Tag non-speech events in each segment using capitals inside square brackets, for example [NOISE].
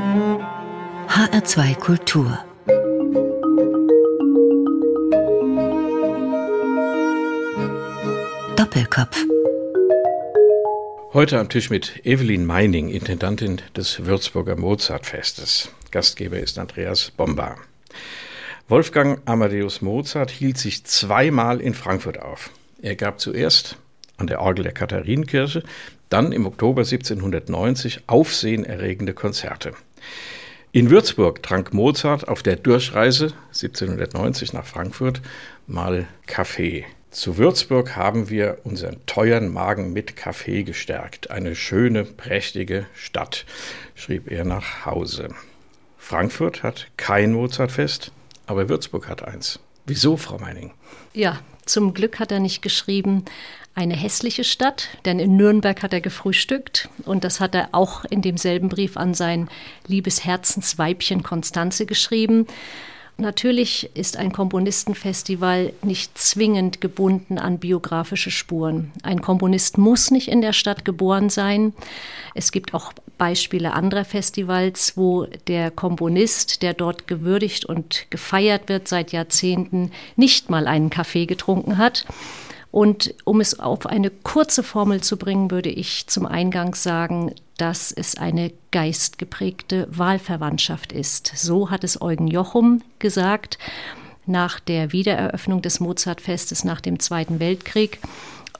HR2 Kultur Doppelkopf Heute am Tisch mit Evelyn Meining, Intendantin des Würzburger Mozartfestes. Gastgeber ist Andreas Bomba. Wolfgang Amadeus Mozart hielt sich zweimal in Frankfurt auf. Er gab zuerst an der Orgel der Katharinenkirche, dann im Oktober 1790 aufsehenerregende Konzerte. In Würzburg trank Mozart auf der Durchreise 1790 nach Frankfurt mal Kaffee. Zu Würzburg haben wir unseren teuren Magen mit Kaffee gestärkt. Eine schöne, prächtige Stadt, schrieb er nach Hause. Frankfurt hat kein Mozartfest, aber Würzburg hat eins. Wieso, Frau Meining? Ja, zum Glück hat er nicht geschrieben, eine hässliche Stadt, denn in Nürnberg hat er gefrühstückt und das hat er auch in demselben Brief an sein liebes Herzensweibchen Konstanze geschrieben. Natürlich ist ein Komponistenfestival nicht zwingend gebunden an biografische Spuren. Ein Komponist muss nicht in der Stadt geboren sein. Es gibt auch Beispiele anderer Festivals, wo der Komponist, der dort gewürdigt und gefeiert wird seit Jahrzehnten, nicht mal einen Kaffee getrunken hat. Und um es auf eine kurze Formel zu bringen, würde ich zum Eingang sagen, dass es eine geistgeprägte Wahlverwandtschaft ist. So hat es Eugen Jochum gesagt nach der Wiedereröffnung des Mozartfestes nach dem Zweiten Weltkrieg.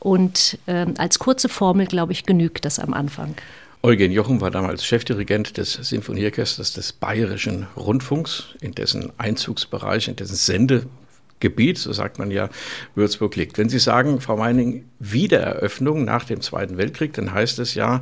Und äh, als kurze Formel, glaube ich, genügt das am Anfang. Eugen Jochum war damals Chefdirigent des Sinfonieorchesters des Bayerischen Rundfunks, in dessen Einzugsbereich, in dessen Sende Gebiet, so sagt man ja, Würzburg liegt. Wenn Sie sagen, Frau Meining, Wiedereröffnung nach dem Zweiten Weltkrieg, dann heißt es ja,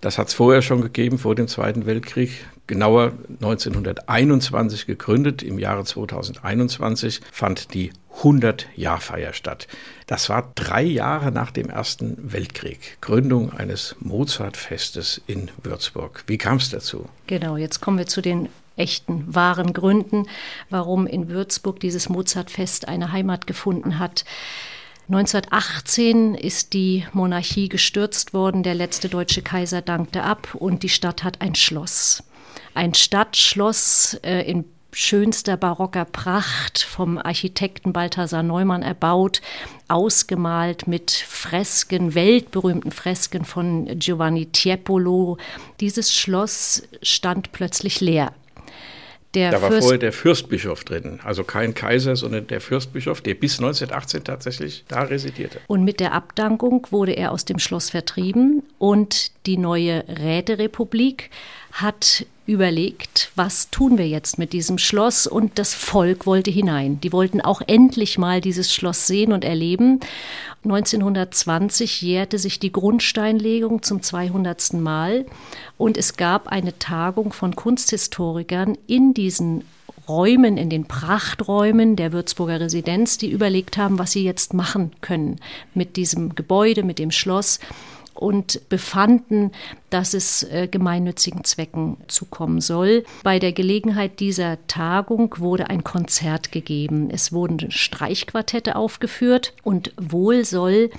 das hat es vorher schon gegeben, vor dem Zweiten Weltkrieg, genauer 1921 gegründet. Im Jahre 2021 fand die 100-Jahr-Feier statt. Das war drei Jahre nach dem Ersten Weltkrieg. Gründung eines Mozartfestes in Würzburg. Wie kam es dazu? Genau, jetzt kommen wir zu den echten, wahren Gründen, warum in Würzburg dieses Mozartfest eine Heimat gefunden hat. 1918 ist die Monarchie gestürzt worden, der letzte deutsche Kaiser dankte ab und die Stadt hat ein Schloss. Ein Stadtschloss äh, in schönster barocker Pracht vom Architekten Balthasar Neumann erbaut, ausgemalt mit Fresken, weltberühmten Fresken von Giovanni Tiepolo. Dieses Schloss stand plötzlich leer. Der da war Fürst vorher der Fürstbischof drin, also kein Kaiser, sondern der Fürstbischof, der bis 1918 tatsächlich da residierte. Und mit der Abdankung wurde er aus dem Schloss vertrieben und die neue Räterepublik hat überlegt, was tun wir jetzt mit diesem Schloss und das Volk wollte hinein. Die wollten auch endlich mal dieses Schloss sehen und erleben. 1920 jährte sich die Grundsteinlegung zum 200. Mal und es gab eine Tagung von Kunsthistorikern in diesen Räumen, in den Prachträumen der Würzburger Residenz, die überlegt haben, was sie jetzt machen können mit diesem Gebäude, mit dem Schloss und befanden, dass es äh, gemeinnützigen Zwecken zukommen soll. Bei der Gelegenheit dieser Tagung wurde ein Konzert gegeben. Es wurden Streichquartette aufgeführt und wohl soll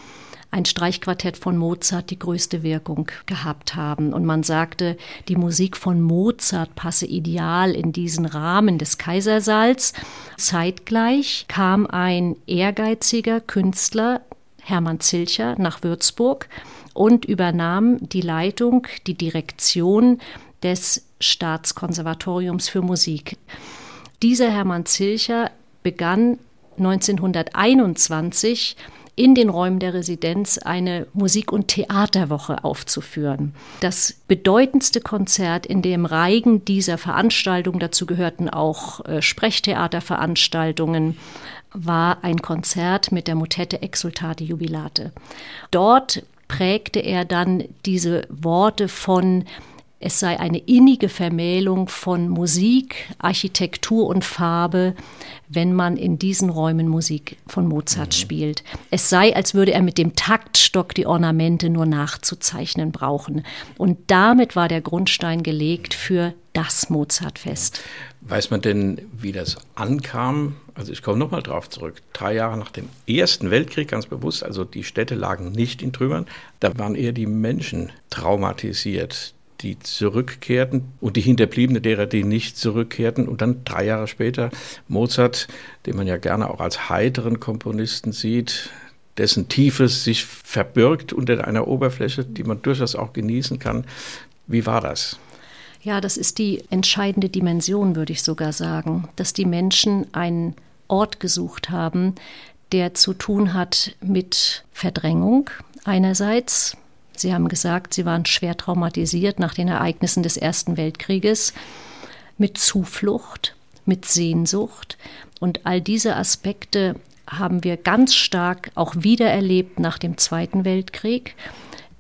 ein Streichquartett von Mozart die größte Wirkung gehabt haben. Und man sagte, die Musik von Mozart passe ideal in diesen Rahmen des Kaisersaals. Zeitgleich kam ein ehrgeiziger Künstler, Hermann Zilcher, nach Würzburg und übernahm die Leitung, die Direktion des Staatskonservatoriums für Musik. Dieser Hermann Zilcher begann 1921 in den Räumen der Residenz eine Musik- und Theaterwoche aufzuführen. Das bedeutendste Konzert in dem Reigen dieser Veranstaltung, dazu gehörten auch äh, Sprechtheaterveranstaltungen, war ein Konzert mit der Motette Exultate Jubilate. Dort prägte er dann diese Worte von es sei eine innige Vermählung von Musik, Architektur und Farbe, wenn man in diesen Räumen Musik von Mozart mhm. spielt. Es sei, als würde er mit dem Taktstock die Ornamente nur nachzuzeichnen brauchen. Und damit war der Grundstein gelegt für das Mozartfest. Weiß man denn, wie das ankam? Also ich komme nochmal drauf zurück. Drei Jahre nach dem Ersten Weltkrieg, ganz bewusst, also die Städte lagen nicht in Trümmern, da waren eher die Menschen traumatisiert die zurückkehrten und die Hinterbliebenen derer, die nicht zurückkehrten. Und dann drei Jahre später Mozart, den man ja gerne auch als heiteren Komponisten sieht, dessen Tiefes sich verbirgt unter einer Oberfläche, die man durchaus auch genießen kann. Wie war das? Ja, das ist die entscheidende Dimension, würde ich sogar sagen, dass die Menschen einen Ort gesucht haben, der zu tun hat mit Verdrängung einerseits. Sie haben gesagt, Sie waren schwer traumatisiert nach den Ereignissen des Ersten Weltkrieges, mit Zuflucht, mit Sehnsucht. Und all diese Aspekte haben wir ganz stark auch wiedererlebt nach dem Zweiten Weltkrieg.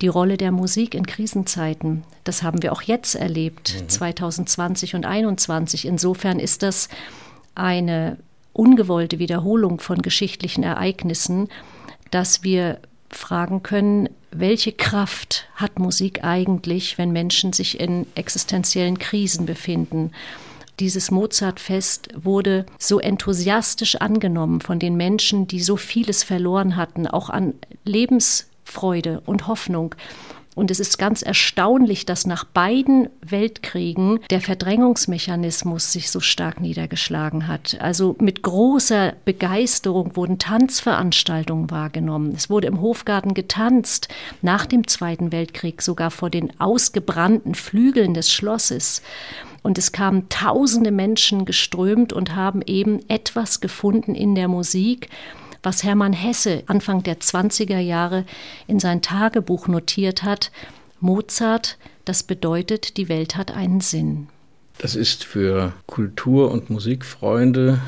Die Rolle der Musik in Krisenzeiten, das haben wir auch jetzt erlebt, mhm. 2020 und 2021. Insofern ist das eine ungewollte Wiederholung von geschichtlichen Ereignissen, dass wir fragen können, welche Kraft hat Musik eigentlich, wenn Menschen sich in existenziellen Krisen befinden? Dieses Mozartfest wurde so enthusiastisch angenommen von den Menschen, die so vieles verloren hatten, auch an Lebensfreude und Hoffnung. Und es ist ganz erstaunlich, dass nach beiden Weltkriegen der Verdrängungsmechanismus sich so stark niedergeschlagen hat. Also mit großer Begeisterung wurden Tanzveranstaltungen wahrgenommen. Es wurde im Hofgarten getanzt, nach dem Zweiten Weltkrieg sogar vor den ausgebrannten Flügeln des Schlosses. Und es kamen tausende Menschen geströmt und haben eben etwas gefunden in der Musik, was Hermann Hesse Anfang der 20er Jahre in sein Tagebuch notiert hat. Mozart, das bedeutet, die Welt hat einen Sinn. Das ist für Kultur- und Musikfreunde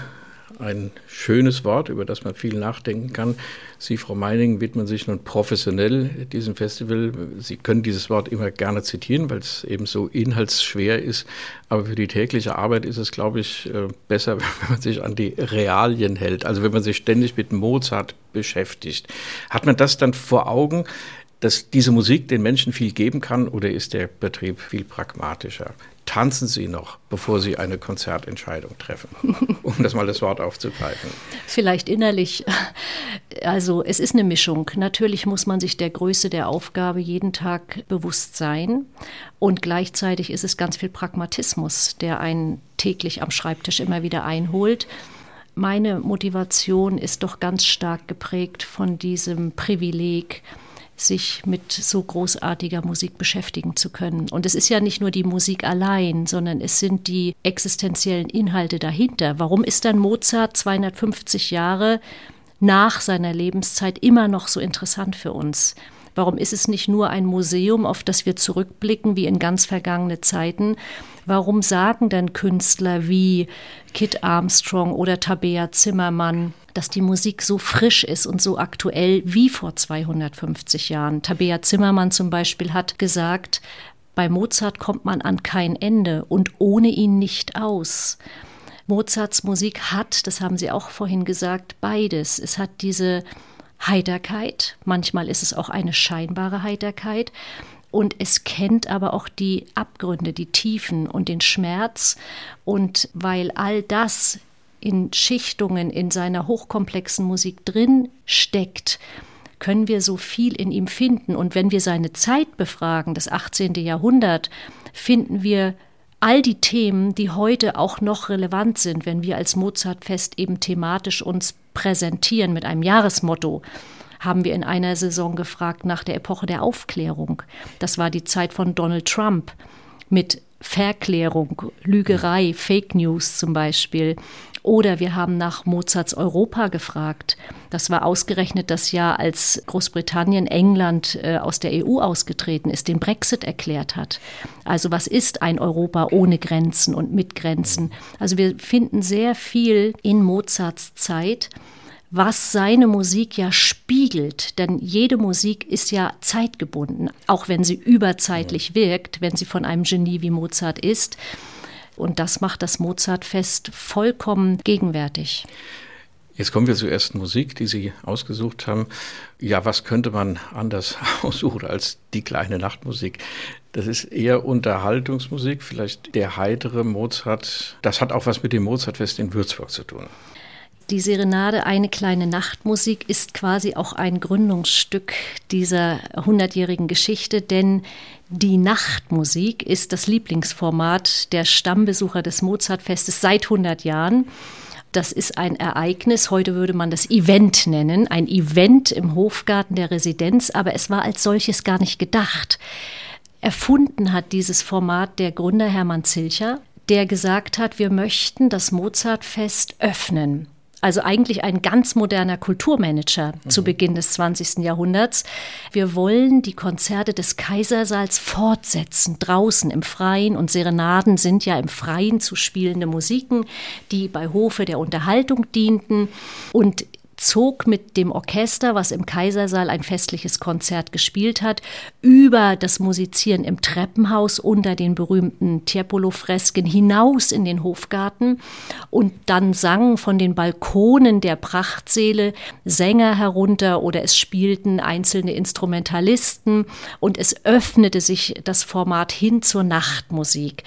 ein schönes Wort, über das man viel nachdenken kann. Sie, Frau Meining, widmen sich nun professionell diesem Festival. Sie können dieses Wort immer gerne zitieren, weil es eben so inhaltsschwer ist. Aber für die tägliche Arbeit ist es, glaube ich, äh, besser, [LAUGHS] wenn man sich an die Realien hält. Also wenn man sich ständig mit Mozart beschäftigt. Hat man das dann vor Augen? dass diese Musik den Menschen viel geben kann oder ist der Betrieb viel pragmatischer? Tanzen Sie noch, bevor Sie eine Konzertentscheidung treffen, [LAUGHS] um das mal das Wort aufzugreifen? Vielleicht innerlich. Also es ist eine Mischung. Natürlich muss man sich der Größe der Aufgabe jeden Tag bewusst sein und gleichzeitig ist es ganz viel Pragmatismus, der einen täglich am Schreibtisch immer wieder einholt. Meine Motivation ist doch ganz stark geprägt von diesem Privileg, sich mit so großartiger Musik beschäftigen zu können. Und es ist ja nicht nur die Musik allein, sondern es sind die existenziellen Inhalte dahinter. Warum ist dann Mozart 250 Jahre nach seiner Lebenszeit immer noch so interessant für uns? Warum ist es nicht nur ein Museum, auf das wir zurückblicken wie in ganz vergangene Zeiten? Warum sagen dann Künstler wie Kit Armstrong oder Tabea Zimmermann, dass die Musik so frisch ist und so aktuell wie vor 250 Jahren. Tabea Zimmermann zum Beispiel hat gesagt, bei Mozart kommt man an kein Ende und ohne ihn nicht aus. Mozarts Musik hat, das haben Sie auch vorhin gesagt, beides. Es hat diese Heiterkeit, manchmal ist es auch eine scheinbare Heiterkeit, und es kennt aber auch die Abgründe, die Tiefen und den Schmerz. Und weil all das in Schichtungen in seiner hochkomplexen Musik drin steckt, können wir so viel in ihm finden. Und wenn wir seine Zeit befragen, das 18. Jahrhundert, finden wir all die Themen, die heute auch noch relevant sind, wenn wir als Mozartfest eben thematisch uns präsentieren mit einem Jahresmotto haben wir in einer Saison gefragt nach der Epoche der Aufklärung. Das war die Zeit von Donald Trump mit Verklärung, Lügerei, Fake News zum Beispiel. Oder wir haben nach Mozarts Europa gefragt. Das war ausgerechnet das Jahr, als Großbritannien, England äh, aus der EU ausgetreten ist, den Brexit erklärt hat. Also was ist ein Europa ohne Grenzen und mit Grenzen? Also wir finden sehr viel in Mozarts Zeit was seine Musik ja spiegelt. Denn jede Musik ist ja zeitgebunden, auch wenn sie überzeitlich wirkt, wenn sie von einem Genie wie Mozart ist. Und das macht das Mozartfest vollkommen gegenwärtig. Jetzt kommen wir zur ersten Musik, die Sie ausgesucht haben. Ja, was könnte man anders [LAUGHS] aussuchen als die kleine Nachtmusik? Das ist eher Unterhaltungsmusik, vielleicht der heitere Mozart. Das hat auch was mit dem Mozartfest in Würzburg zu tun. Die Serenade Eine kleine Nachtmusik ist quasi auch ein Gründungsstück dieser hundertjährigen Geschichte, denn die Nachtmusik ist das Lieblingsformat der Stammbesucher des Mozartfestes seit 100 Jahren. Das ist ein Ereignis, heute würde man das Event nennen, ein Event im Hofgarten der Residenz, aber es war als solches gar nicht gedacht. Erfunden hat dieses Format der Gründer Hermann Zilcher, der gesagt hat, wir möchten das Mozartfest öffnen. Also eigentlich ein ganz moderner Kulturmanager mhm. zu Beginn des 20. Jahrhunderts. Wir wollen die Konzerte des Kaisersaals fortsetzen, draußen im Freien. Und Serenaden sind ja im Freien zu spielende Musiken, die bei Hofe der Unterhaltung dienten. Und zog mit dem Orchester, was im Kaisersaal ein festliches Konzert gespielt hat, über das Musizieren im Treppenhaus unter den berühmten Tiepolo-Fresken hinaus in den Hofgarten und dann sangen von den Balkonen der Prachtsäle Sänger herunter oder es spielten einzelne Instrumentalisten und es öffnete sich das Format hin zur Nachtmusik.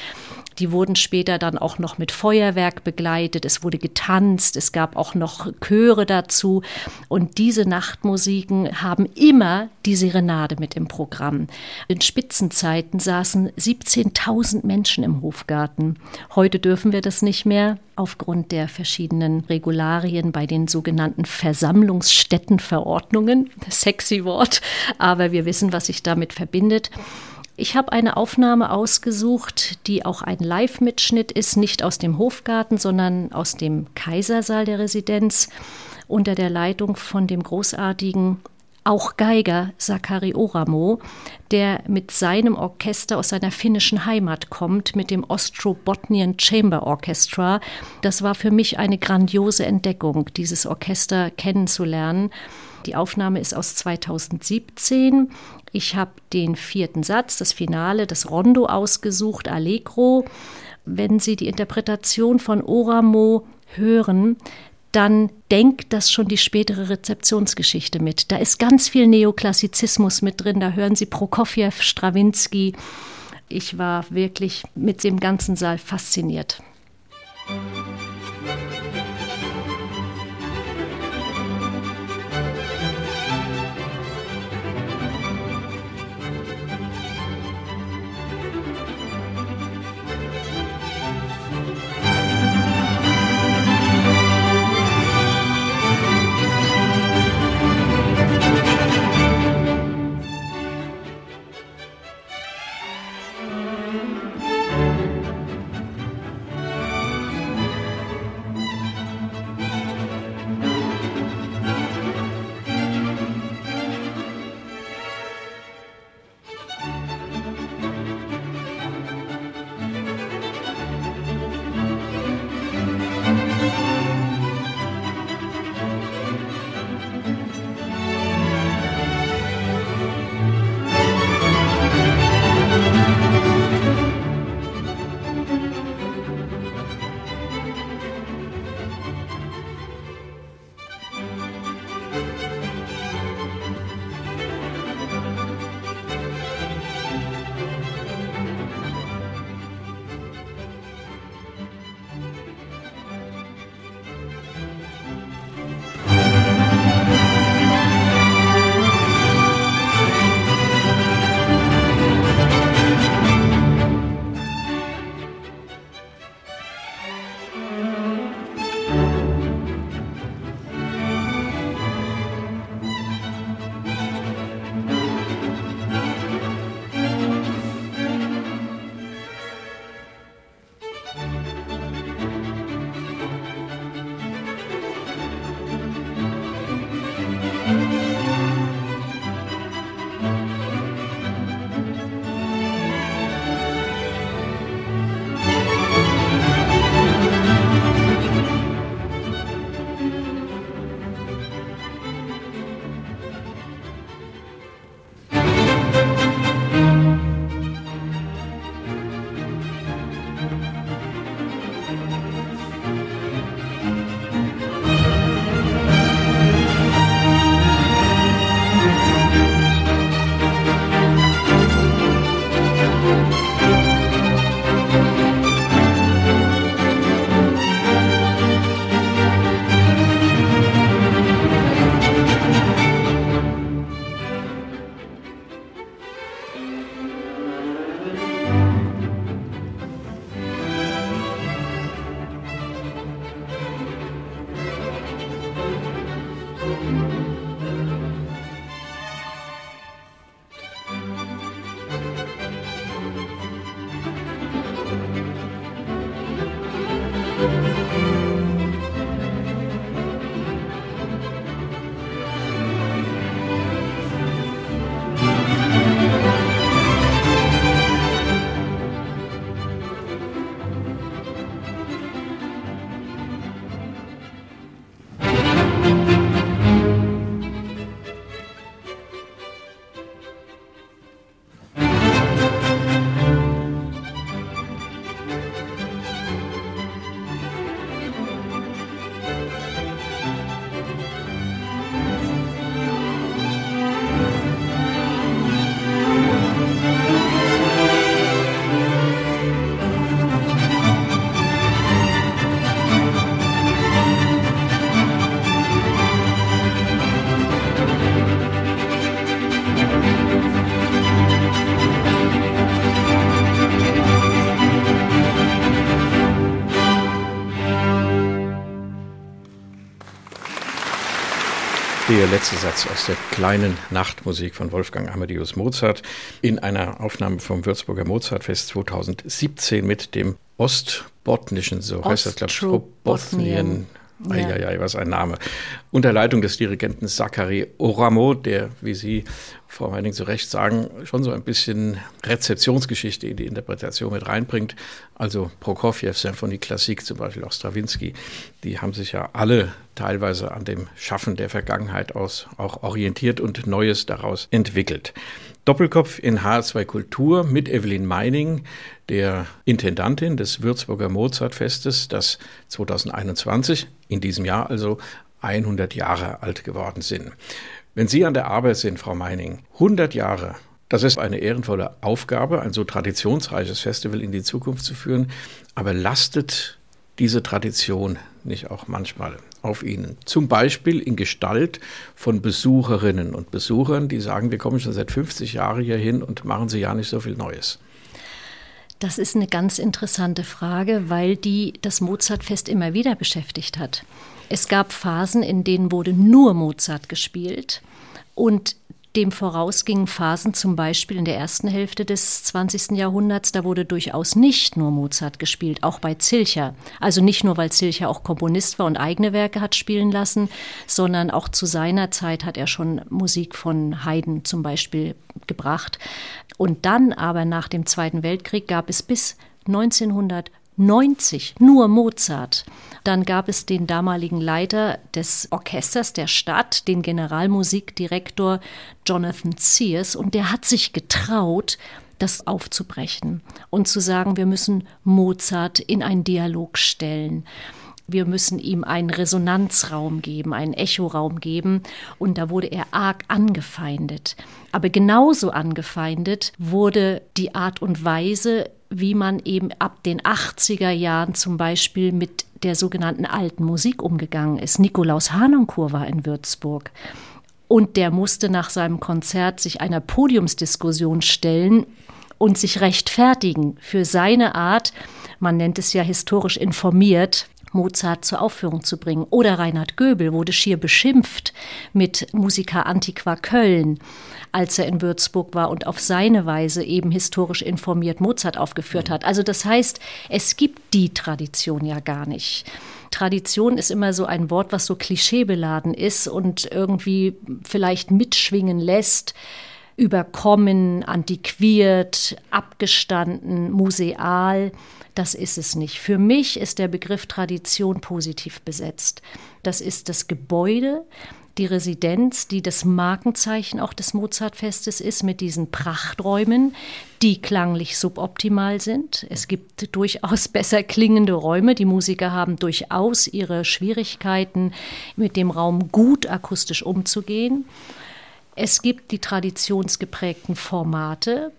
Die wurden später dann auch noch mit Feuerwerk begleitet. Es wurde getanzt. Es gab auch noch Chöre dazu. Und diese Nachtmusiken haben immer die Serenade mit im Programm. In Spitzenzeiten saßen 17.000 Menschen im Hofgarten. Heute dürfen wir das nicht mehr aufgrund der verschiedenen Regularien bei den sogenannten Versammlungsstättenverordnungen. Sexy Wort, aber wir wissen, was sich damit verbindet. Ich habe eine Aufnahme ausgesucht, die auch ein Live-Mitschnitt ist, nicht aus dem Hofgarten, sondern aus dem Kaisersaal der Residenz unter der Leitung von dem großartigen auch Geiger Sakari Oramo, der mit seinem Orchester aus seiner finnischen Heimat kommt, mit dem Ostrobotnian Chamber Orchestra. Das war für mich eine grandiose Entdeckung, dieses Orchester kennenzulernen. Die Aufnahme ist aus 2017. Ich habe den vierten Satz, das Finale, das Rondo ausgesucht, Allegro. Wenn Sie die Interpretation von Oramo hören, dann denkt das schon die spätere Rezeptionsgeschichte mit. Da ist ganz viel Neoklassizismus mit drin. Da hören Sie Prokofjew, Strawinski. Ich war wirklich mit dem ganzen Saal fasziniert. Der letzte Satz aus der kleinen Nachtmusik von Wolfgang Amadeus Mozart in einer Aufnahme vom Würzburger Mozartfest 2017 mit dem Ostbotnischen, so heißt das, glaube ich, Ostrobotnien. Eieiei, was ein Name. Unter Leitung des Dirigenten Zachary Oramo, der, wie Sie, Frau Meining, zu Recht sagen, schon so ein bisschen Rezeptionsgeschichte in die Interpretation mit reinbringt. Also Prokofjew, Symphonie Klassik, zum Beispiel auch Stravinsky, die haben sich ja alle teilweise an dem Schaffen der Vergangenheit aus auch orientiert und Neues daraus entwickelt. Doppelkopf in H2 Kultur mit Evelyn Meining, der Intendantin des Würzburger Mozartfestes, das 2021, in diesem Jahr also 100 Jahre alt geworden sind. Wenn Sie an der Arbeit sind, Frau Meining, 100 Jahre, das ist eine ehrenvolle Aufgabe, ein so traditionsreiches Festival in die Zukunft zu führen, aber lastet diese Tradition nicht auch manchmal auf ihnen. Zum Beispiel in Gestalt von Besucherinnen und Besuchern, die sagen, wir kommen schon seit 50 Jahren hier hin und machen sie ja nicht so viel Neues. Das ist eine ganz interessante Frage, weil die das Mozartfest immer wieder beschäftigt hat. Es gab Phasen, in denen wurde nur Mozart gespielt und dem vorausgingen Phasen zum Beispiel in der ersten Hälfte des 20. Jahrhunderts, da wurde durchaus nicht nur Mozart gespielt, auch bei Zilcher. Also nicht nur, weil Zilcher auch Komponist war und eigene Werke hat spielen lassen, sondern auch zu seiner Zeit hat er schon Musik von Haydn zum Beispiel gebracht. Und dann aber nach dem Zweiten Weltkrieg gab es bis 1900 90 nur Mozart. Dann gab es den damaligen Leiter des Orchesters der Stadt, den Generalmusikdirektor Jonathan Sears, und der hat sich getraut, das aufzubrechen und zu sagen, wir müssen Mozart in einen Dialog stellen. Wir müssen ihm einen Resonanzraum geben, einen Echoraum geben. Und da wurde er arg angefeindet. Aber genauso angefeindet wurde die Art und Weise, wie man eben ab den 80er Jahren zum Beispiel mit der sogenannten alten Musik umgegangen ist. Nikolaus Hanonkur war in Würzburg. Und der musste nach seinem Konzert sich einer Podiumsdiskussion stellen und sich rechtfertigen für seine Art, man nennt es ja historisch informiert, Mozart zur Aufführung zu bringen. Oder Reinhard Göbel wurde schier beschimpft mit Musiker Antiqua Köln, als er in Würzburg war und auf seine Weise eben historisch informiert Mozart aufgeführt hat. Also das heißt, es gibt die Tradition ja gar nicht. Tradition ist immer so ein Wort, was so klischeebeladen ist und irgendwie vielleicht mitschwingen lässt überkommen, antiquiert, abgestanden, museal. Das ist es nicht. Für mich ist der Begriff Tradition positiv besetzt. Das ist das Gebäude, die Residenz, die das Markenzeichen auch des Mozartfestes ist, mit diesen Prachträumen, die klanglich suboptimal sind. Es gibt durchaus [LAUGHS] besser klingende Räume. Die Musiker haben durchaus ihre Schwierigkeiten, mit dem Raum gut akustisch umzugehen. Es gibt die traditionsgeprägten Formate,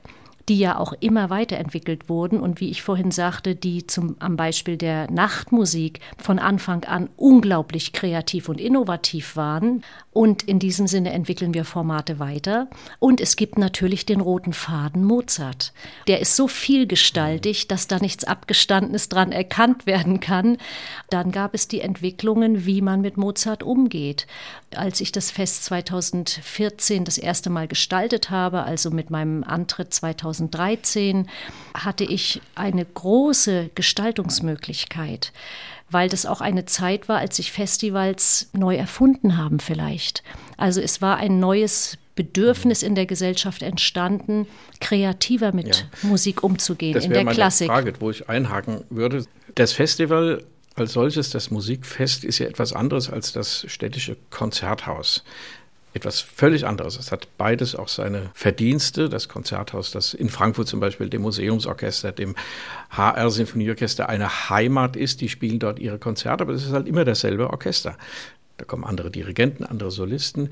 die ja auch immer weiterentwickelt wurden und wie ich vorhin sagte, die zum, am Beispiel der Nachtmusik von Anfang an unglaublich kreativ und innovativ waren. Und in diesem Sinne entwickeln wir Formate weiter. Und es gibt natürlich den roten Faden Mozart. Der ist so vielgestaltig, dass da nichts Abgestandenes dran erkannt werden kann. Dann gab es die Entwicklungen, wie man mit Mozart umgeht. Als ich das Fest 2014 das erste Mal gestaltet habe, also mit meinem Antritt 2014, 2013 hatte ich eine große Gestaltungsmöglichkeit weil das auch eine Zeit war, als sich Festivals neu erfunden haben vielleicht. Also es war ein neues Bedürfnis in der Gesellschaft entstanden, kreativer mit ja. Musik umzugehen das in der meine Klassik. Frage, wo ich einhaken würde. Das Festival als solches, das Musikfest, ist ja etwas anderes als das städtische Konzerthaus etwas völlig anderes. Es hat beides auch seine Verdienste. Das Konzerthaus, das in Frankfurt zum Beispiel dem Museumsorchester, dem HR Sinfonieorchester eine Heimat ist, die spielen dort ihre Konzerte, aber es ist halt immer dasselbe Orchester. Da kommen andere Dirigenten, andere Solisten.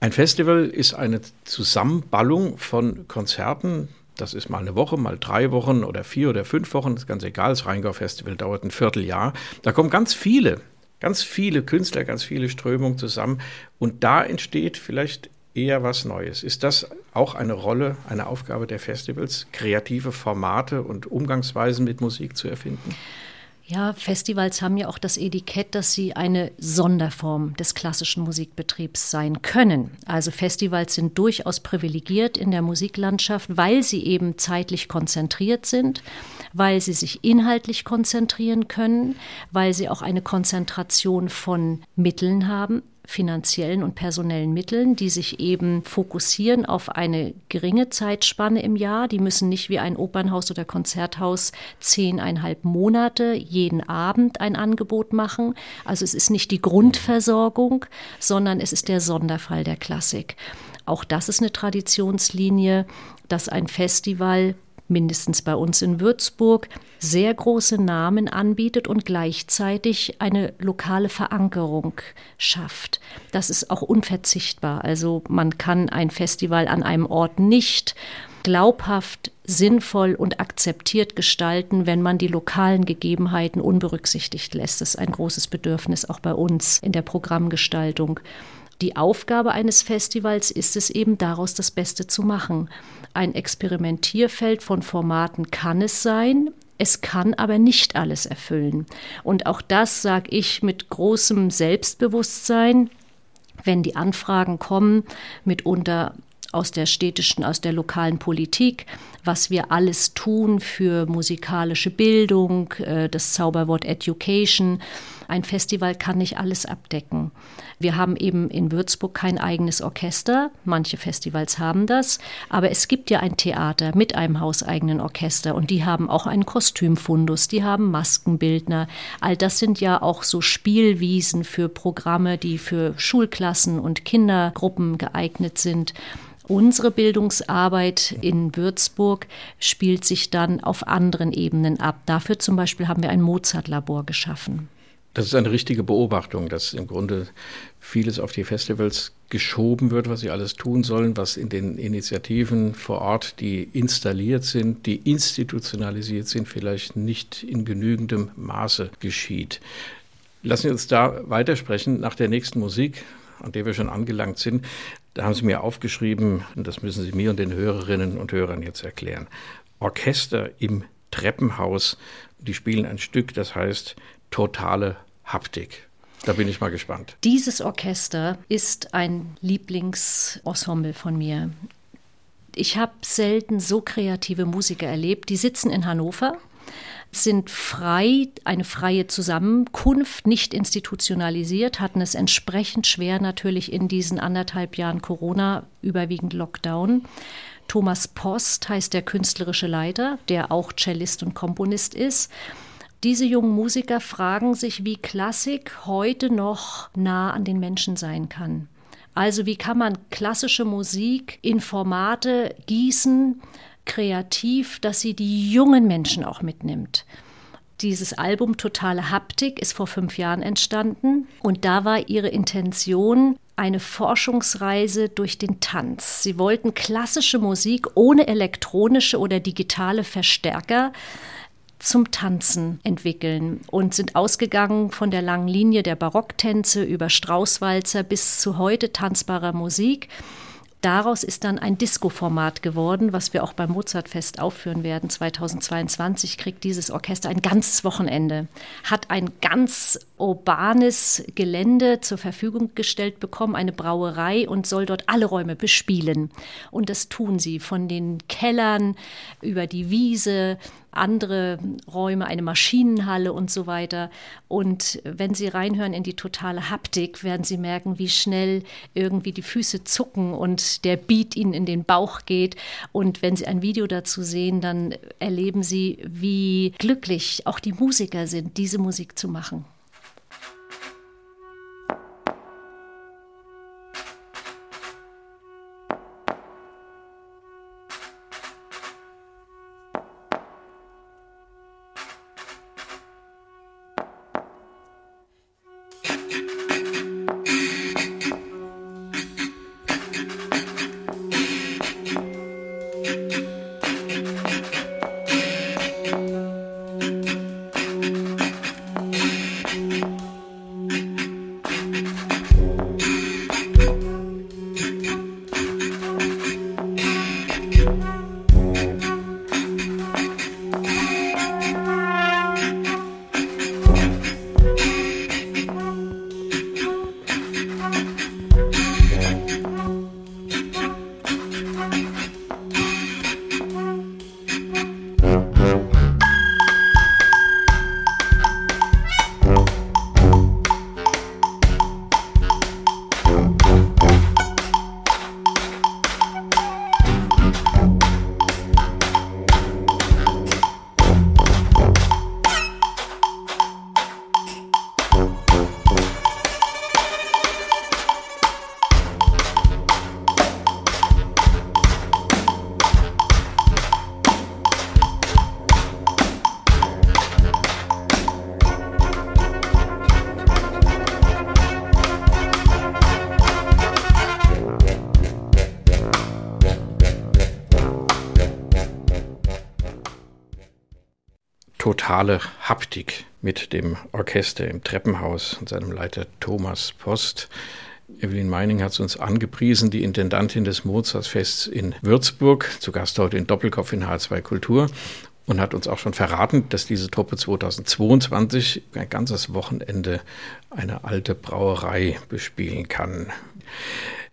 Ein Festival ist eine Zusammenballung von Konzerten. Das ist mal eine Woche, mal drei Wochen oder vier oder fünf Wochen. Ist ganz egal. Das Rheingau-Festival dauert ein Vierteljahr. Da kommen ganz viele ganz viele Künstler, ganz viele Strömungen zusammen. Und da entsteht vielleicht eher was Neues. Ist das auch eine Rolle, eine Aufgabe der Festivals, kreative Formate und Umgangsweisen mit Musik zu erfinden? Ja, Festivals haben ja auch das Etikett, dass sie eine Sonderform des klassischen Musikbetriebs sein können. Also Festivals sind durchaus privilegiert in der Musiklandschaft, weil sie eben zeitlich konzentriert sind, weil sie sich inhaltlich konzentrieren können, weil sie auch eine Konzentration von Mitteln haben finanziellen und personellen Mitteln, die sich eben fokussieren auf eine geringe Zeitspanne im Jahr. Die müssen nicht wie ein Opernhaus oder Konzerthaus zehneinhalb Monate jeden Abend ein Angebot machen. Also es ist nicht die Grundversorgung, sondern es ist der Sonderfall der Klassik. Auch das ist eine Traditionslinie, dass ein Festival mindestens bei uns in Würzburg, sehr große Namen anbietet und gleichzeitig eine lokale Verankerung schafft. Das ist auch unverzichtbar. Also man kann ein Festival an einem Ort nicht glaubhaft, sinnvoll und akzeptiert gestalten, wenn man die lokalen Gegebenheiten unberücksichtigt lässt. Das ist ein großes Bedürfnis auch bei uns in der Programmgestaltung. Die Aufgabe eines Festivals ist es eben daraus das Beste zu machen. Ein Experimentierfeld von Formaten kann es sein, es kann aber nicht alles erfüllen. Und auch das sage ich mit großem Selbstbewusstsein, wenn die Anfragen kommen, mitunter aus der städtischen, aus der lokalen Politik, was wir alles tun für musikalische Bildung, äh, das Zauberwort Education. Ein Festival kann nicht alles abdecken. Wir haben eben in Würzburg kein eigenes Orchester. Manche Festivals haben das. Aber es gibt ja ein Theater mit einem hauseigenen Orchester und die haben auch einen Kostümfundus, die haben Maskenbildner. All das sind ja auch so Spielwiesen für Programme, die für Schulklassen und Kindergruppen geeignet sind. Unsere Bildungsarbeit in Würzburg spielt sich dann auf anderen Ebenen ab. Dafür zum Beispiel haben wir ein Mozart-Labor geschaffen. Das ist eine richtige Beobachtung, dass im Grunde vieles auf die Festivals geschoben wird, was sie alles tun sollen, was in den Initiativen vor Ort, die installiert sind, die institutionalisiert sind, vielleicht nicht in genügendem Maße geschieht. Lassen Sie uns da weitersprechen nach der nächsten Musik, an der wir schon angelangt sind. Da haben Sie mir aufgeschrieben, und das müssen Sie mir und den Hörerinnen und Hörern jetzt erklären. Orchester im Treppenhaus, die spielen ein Stück, das heißt totale Haptik. Da bin ich mal gespannt. Dieses Orchester ist ein Lieblingsensemble von mir. Ich habe selten so kreative Musiker erlebt. Die sitzen in Hannover, sind frei, eine freie Zusammenkunft, nicht institutionalisiert, hatten es entsprechend schwer natürlich in diesen anderthalb Jahren Corona, überwiegend Lockdown. Thomas Post heißt der künstlerische Leiter, der auch Cellist und Komponist ist. Diese jungen Musiker fragen sich, wie Klassik heute noch nah an den Menschen sein kann. Also wie kann man klassische Musik in Formate gießen, kreativ, dass sie die jungen Menschen auch mitnimmt. Dieses Album Totale Haptik ist vor fünf Jahren entstanden und da war ihre Intention eine Forschungsreise durch den Tanz. Sie wollten klassische Musik ohne elektronische oder digitale Verstärker zum Tanzen entwickeln und sind ausgegangen von der langen Linie der Barocktänze über Straußwalzer bis zu heute tanzbarer Musik Daraus ist dann ein Disco-Format geworden, was wir auch beim Mozartfest aufführen werden. 2022 kriegt dieses Orchester ein ganzes Wochenende, hat ein ganz urbanes Gelände zur Verfügung gestellt bekommen, eine Brauerei und soll dort alle Räume bespielen. Und das tun sie von den Kellern über die Wiese, andere Räume, eine Maschinenhalle und so weiter. Und wenn Sie reinhören in die totale Haptik, werden Sie merken, wie schnell irgendwie die Füße zucken und der Beat Ihnen in den Bauch geht. Und wenn Sie ein Video dazu sehen, dann erleben Sie, wie glücklich auch die Musiker sind, diese Musik zu machen. Totale Haptik mit dem Orchester im Treppenhaus und seinem Leiter Thomas Post. Evelyn Meining hat es uns angepriesen, die Intendantin des Mozartfests in Würzburg, zu Gast heute in Doppelkopf in H2 Kultur und hat uns auch schon verraten, dass diese Truppe 2022 ein ganzes Wochenende eine alte Brauerei bespielen kann.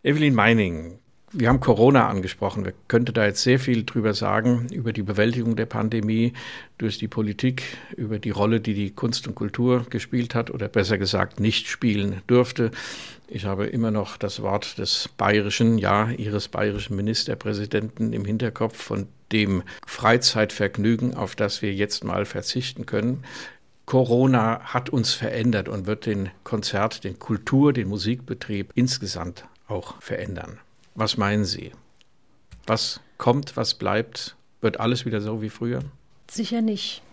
Evelyn Meining, wir haben Corona angesprochen. Wir könnten da jetzt sehr viel drüber sagen, über die Bewältigung der Pandemie durch die Politik, über die Rolle, die die Kunst und Kultur gespielt hat oder besser gesagt nicht spielen durfte. Ich habe immer noch das Wort des bayerischen, ja, Ihres bayerischen Ministerpräsidenten im Hinterkopf, von dem Freizeitvergnügen, auf das wir jetzt mal verzichten können. Corona hat uns verändert und wird den Konzert, den Kultur, den Musikbetrieb insgesamt auch verändern. Was meinen Sie? Was kommt, was bleibt? Wird alles wieder so wie früher? Sicher nicht.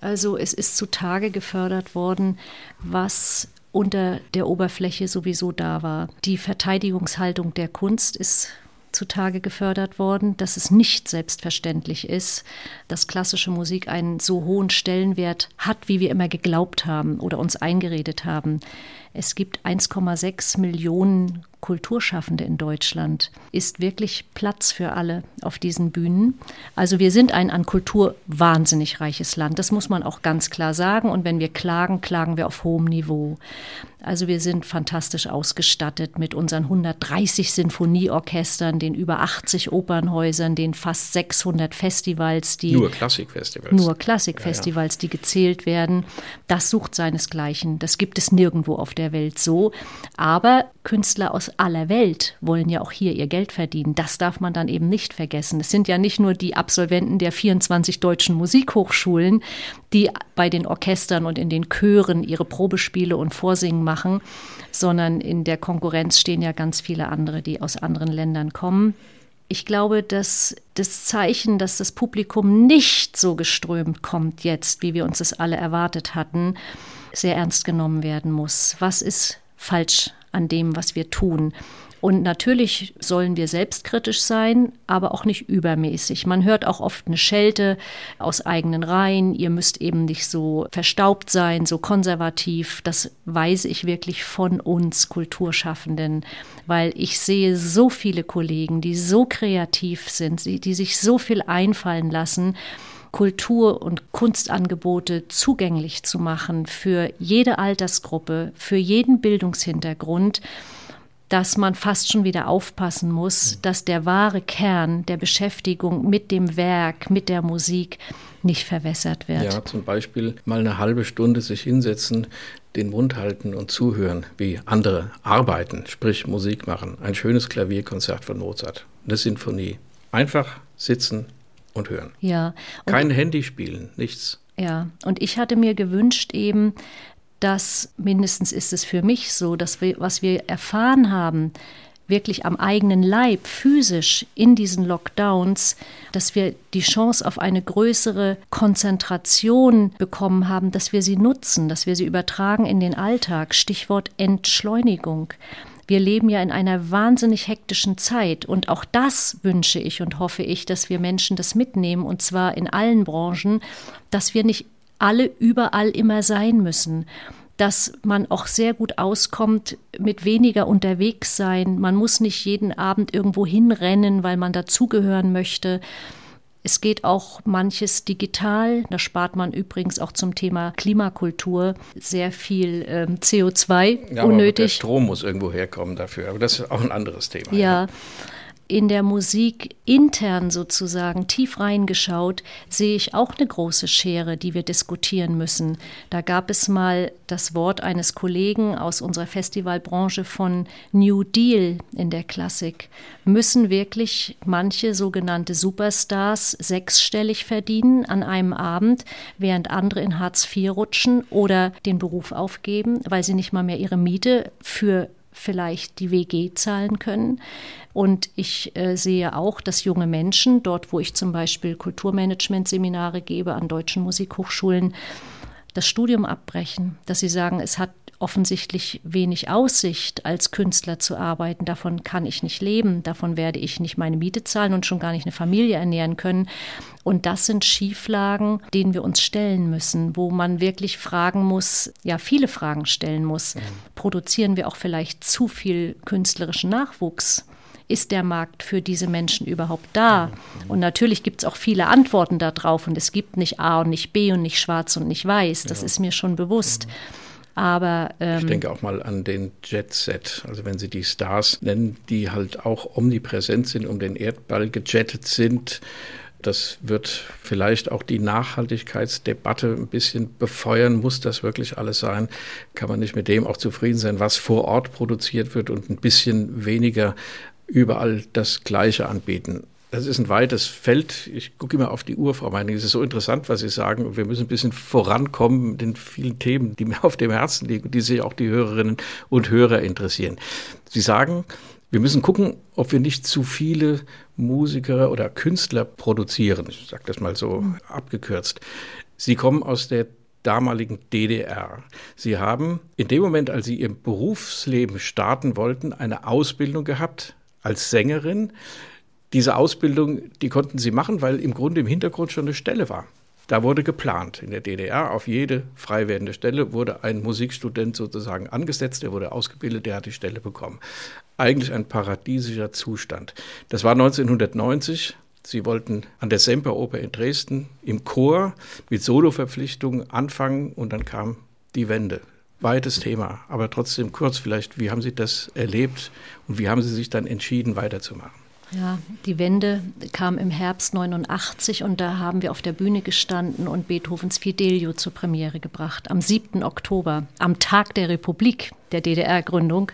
Also es ist zutage gefördert worden, was unter der Oberfläche sowieso da war. Die Verteidigungshaltung der Kunst ist zutage gefördert worden, dass es nicht selbstverständlich ist, dass klassische Musik einen so hohen Stellenwert hat, wie wir immer geglaubt haben oder uns eingeredet haben. Es gibt 1,6 Millionen Kulturschaffende in Deutschland. Ist wirklich Platz für alle auf diesen Bühnen. Also wir sind ein an Kultur wahnsinnig reiches Land. Das muss man auch ganz klar sagen. Und wenn wir klagen, klagen wir auf hohem Niveau. Also wir sind fantastisch ausgestattet mit unseren 130 Sinfonieorchestern, den über 80 Opernhäusern, den fast 600 Festivals, die nur Klassikfestivals, nur Klassikfestivals, ja, ja. die gezählt werden. Das sucht seinesgleichen. Das gibt es nirgendwo auf der Welt so. Aber Künstler aus aller Welt wollen ja auch hier ihr Geld verdienen. Das darf man dann eben nicht vergessen. Es sind ja nicht nur die Absolventen der 24 deutschen Musikhochschulen, die bei den Orchestern und in den Chören ihre Probespiele und Vorsingen machen, sondern in der Konkurrenz stehen ja ganz viele andere, die aus anderen Ländern kommen. Ich glaube, dass das Zeichen, dass das Publikum nicht so geströmt kommt jetzt, wie wir uns das alle erwartet hatten, sehr ernst genommen werden muss. Was ist falsch an dem, was wir tun? Und natürlich sollen wir selbstkritisch sein, aber auch nicht übermäßig. Man hört auch oft eine Schelte aus eigenen Reihen. Ihr müsst eben nicht so verstaubt sein, so konservativ. Das weise ich wirklich von uns Kulturschaffenden, weil ich sehe so viele Kollegen, die so kreativ sind, die sich so viel einfallen lassen. Kultur- und Kunstangebote zugänglich zu machen für jede Altersgruppe, für jeden Bildungshintergrund dass man fast schon wieder aufpassen muss, dass der wahre Kern der Beschäftigung mit dem Werk, mit der Musik nicht verwässert wird. Ja, zum Beispiel mal eine halbe Stunde sich hinsetzen, den Mund halten und zuhören, wie andere arbeiten, sprich Musik machen. Ein schönes Klavierkonzert von Mozart, eine Sinfonie. Einfach sitzen und hören. Ja. Und Kein Handy spielen, nichts. Ja, und ich hatte mir gewünscht eben, dass mindestens ist es für mich so, dass wir, was wir erfahren haben, wirklich am eigenen Leib, physisch in diesen Lockdowns, dass wir die Chance auf eine größere Konzentration bekommen haben, dass wir sie nutzen, dass wir sie übertragen in den Alltag. Stichwort Entschleunigung. Wir leben ja in einer wahnsinnig hektischen Zeit und auch das wünsche ich und hoffe ich, dass wir Menschen das mitnehmen und zwar in allen Branchen, dass wir nicht alle überall immer sein müssen dass man auch sehr gut auskommt mit weniger unterwegs sein. Man muss nicht jeden Abend irgendwo hinrennen, weil man dazugehören möchte. Es geht auch manches digital. Da spart man übrigens auch zum Thema Klimakultur sehr viel ähm, CO2 ja, unnötig. der Strom muss irgendwo herkommen dafür. Aber das ist auch ein anderes Thema. ja. ja in der Musik intern sozusagen tief reingeschaut, sehe ich auch eine große Schere, die wir diskutieren müssen. Da gab es mal das Wort eines Kollegen aus unserer Festivalbranche von New Deal in der Klassik. Müssen wirklich manche sogenannte Superstars sechsstellig verdienen an einem Abend, während andere in Hartz IV rutschen oder den Beruf aufgeben, weil sie nicht mal mehr ihre Miete für vielleicht die WG zahlen können. Und ich äh, sehe auch, dass junge Menschen, dort wo ich zum Beispiel Kulturmanagement-Seminare gebe an deutschen Musikhochschulen, das Studium abbrechen, dass sie sagen, es hat offensichtlich wenig Aussicht, als Künstler zu arbeiten. Davon kann ich nicht leben, davon werde ich nicht meine Miete zahlen und schon gar nicht eine Familie ernähren können. Und das sind Schieflagen, denen wir uns stellen müssen, wo man wirklich fragen muss, ja, viele Fragen stellen muss. Mhm. Produzieren wir auch vielleicht zu viel künstlerischen Nachwuchs? ist der Markt für diese Menschen überhaupt da? Und natürlich gibt es auch viele Antworten darauf und es gibt nicht A und nicht B und nicht schwarz und nicht weiß, das ja. ist mir schon bewusst. Aber ähm, ich denke auch mal an den Jet Set, also wenn Sie die Stars nennen, die halt auch omnipräsent sind, um den Erdball gejettet sind. Das wird vielleicht auch die Nachhaltigkeitsdebatte ein bisschen befeuern. Muss das wirklich alles sein? Kann man nicht mit dem auch zufrieden sein, was vor Ort produziert wird und ein bisschen weniger überall das Gleiche anbieten. Das ist ein weites Feld. Ich gucke immer auf die Uhr, Frau Meining. Es ist so interessant, was Sie sagen. Wir müssen ein bisschen vorankommen mit den vielen Themen, die mir [LAUGHS] auf dem Herzen liegen, die sich auch die Hörerinnen und Hörer interessieren. Sie sagen, wir müssen gucken, ob wir nicht zu viele Musiker oder Künstler produzieren. Ich sage das mal so mhm. abgekürzt. Sie kommen aus der damaligen DDR. Sie haben in dem Moment, als Sie Ihr Berufsleben starten wollten, eine Ausbildung gehabt als Sängerin. Diese Ausbildung, die konnten sie machen, weil im Grunde im Hintergrund schon eine Stelle war. Da wurde geplant. In der DDR auf jede frei werdende Stelle wurde ein Musikstudent sozusagen angesetzt, der wurde ausgebildet, der hat die Stelle bekommen. Eigentlich ein paradiesischer Zustand. Das war 1990. Sie wollten an der Semperoper in Dresden im Chor mit Soloverpflichtungen anfangen und dann kam die Wende weites Thema, aber trotzdem kurz vielleicht, wie haben Sie das erlebt und wie haben Sie sich dann entschieden, weiterzumachen? Ja, die Wende kam im Herbst 89 und da haben wir auf der Bühne gestanden und Beethovens Fidelio zur Premiere gebracht. Am 7. Oktober, am Tag der Republik, der DDR-Gründung.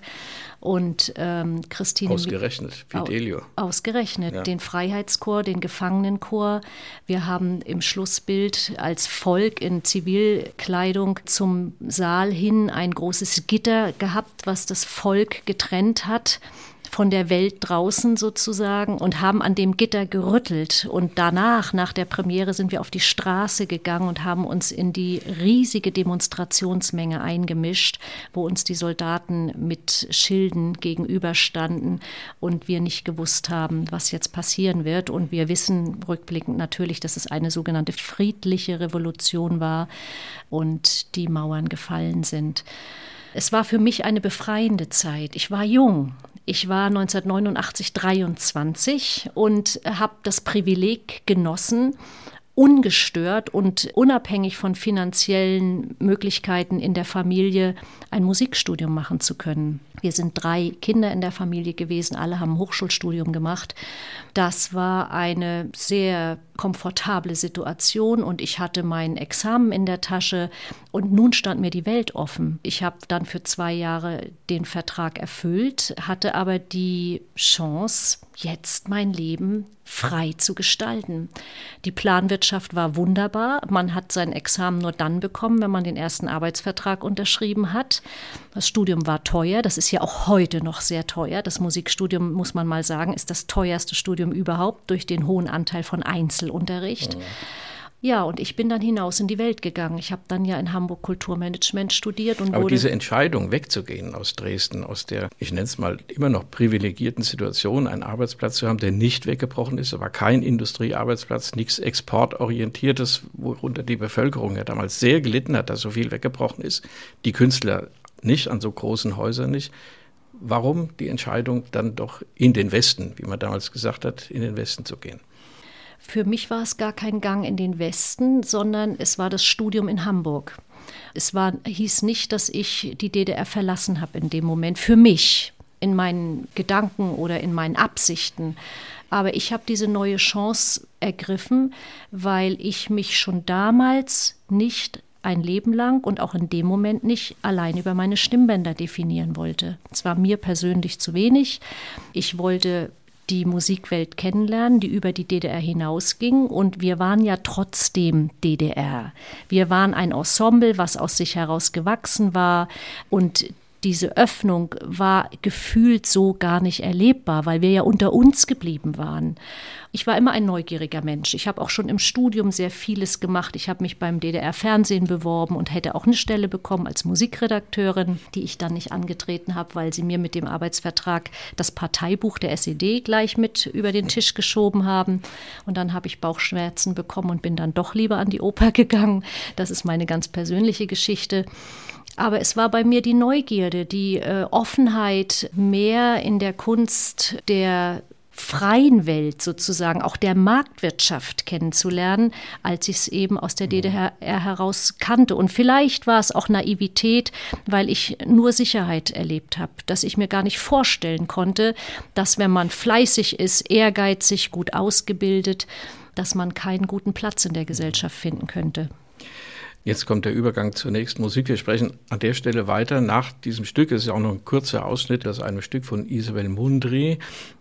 Und ähm, Christine. Ausgerechnet, Fidelio. Ausgerechnet, ja. den Freiheitschor, den Gefangenenchor. Wir haben im Schlussbild als Volk in Zivilkleidung zum Saal hin ein großes Gitter gehabt, was das Volk getrennt hat von der Welt draußen sozusagen und haben an dem Gitter gerüttelt. Und danach, nach der Premiere, sind wir auf die Straße gegangen und haben uns in die riesige Demonstrationsmenge eingemischt, wo uns die Soldaten mit Schilden gegenüberstanden und wir nicht gewusst haben, was jetzt passieren wird. Und wir wissen rückblickend natürlich, dass es eine sogenannte friedliche Revolution war und die Mauern gefallen sind. Es war für mich eine befreiende Zeit. Ich war jung. Ich war 1989 23 und habe das Privileg genossen, ungestört und unabhängig von finanziellen Möglichkeiten in der Familie ein Musikstudium machen zu können. Wir sind drei Kinder in der Familie gewesen, alle haben ein Hochschulstudium gemacht. Das war eine sehr komfortable Situation und ich hatte mein Examen in der Tasche und nun stand mir die Welt offen. Ich habe dann für zwei Jahre den Vertrag erfüllt, hatte aber die Chance, jetzt mein Leben frei zu gestalten. Die Planwirtschaft war wunderbar. Man hat sein Examen nur dann bekommen, wenn man den ersten Arbeitsvertrag unterschrieben hat. Das Studium war teuer. Das ist ja auch heute noch sehr teuer. Das Musikstudium, muss man mal sagen, ist das teuerste Studium überhaupt durch den hohen Anteil von Einzelunterricht. Mhm. Ja, und ich bin dann hinaus in die Welt gegangen. Ich habe dann ja in Hamburg Kulturmanagement studiert und Aber wurde diese Entscheidung, wegzugehen aus Dresden, aus der, ich nenne es mal, immer noch privilegierten Situation, einen Arbeitsplatz zu haben, der nicht weggebrochen ist, aber kein Industriearbeitsplatz, nichts exportorientiertes, worunter die Bevölkerung ja damals sehr gelitten hat, dass so viel weggebrochen ist, die Künstler nicht, an so großen Häusern nicht. Warum die Entscheidung dann doch in den Westen, wie man damals gesagt hat, in den Westen zu gehen? Für mich war es gar kein Gang in den Westen, sondern es war das Studium in Hamburg. Es war, hieß nicht, dass ich die DDR verlassen habe in dem Moment. Für mich, in meinen Gedanken oder in meinen Absichten. Aber ich habe diese neue Chance ergriffen, weil ich mich schon damals nicht ein Leben lang und auch in dem Moment nicht allein über meine Stimmbänder definieren wollte. Es war mir persönlich zu wenig. Ich wollte die Musikwelt kennenlernen, die über die DDR hinausging. Und wir waren ja trotzdem DDR. Wir waren ein Ensemble, was aus sich heraus gewachsen war. Und diese Öffnung war gefühlt so gar nicht erlebbar, weil wir ja unter uns geblieben waren. Ich war immer ein neugieriger Mensch. Ich habe auch schon im Studium sehr vieles gemacht. Ich habe mich beim DDR-Fernsehen beworben und hätte auch eine Stelle bekommen als Musikredakteurin, die ich dann nicht angetreten habe, weil sie mir mit dem Arbeitsvertrag das Parteibuch der SED gleich mit über den Tisch geschoben haben. Und dann habe ich Bauchschmerzen bekommen und bin dann doch lieber an die Oper [LAUGHS] gegangen. Das ist meine ganz persönliche Geschichte. Aber es war bei mir die Neugierde, die äh, Offenheit, mehr in der Kunst der freien Welt sozusagen, auch der Marktwirtschaft kennenzulernen, als ich es eben aus der DDR heraus kannte. Und vielleicht war es auch Naivität, weil ich nur Sicherheit erlebt habe, dass ich mir gar nicht vorstellen konnte, dass wenn man fleißig ist, ehrgeizig, gut ausgebildet, dass man keinen guten Platz in der Gesellschaft finden könnte. Jetzt kommt der Übergang zur nächsten Musik. Wir sprechen an der Stelle weiter. Nach diesem Stück, es ist auch noch ein kurzer Ausschnitt aus einem Stück von Isabel Mundry,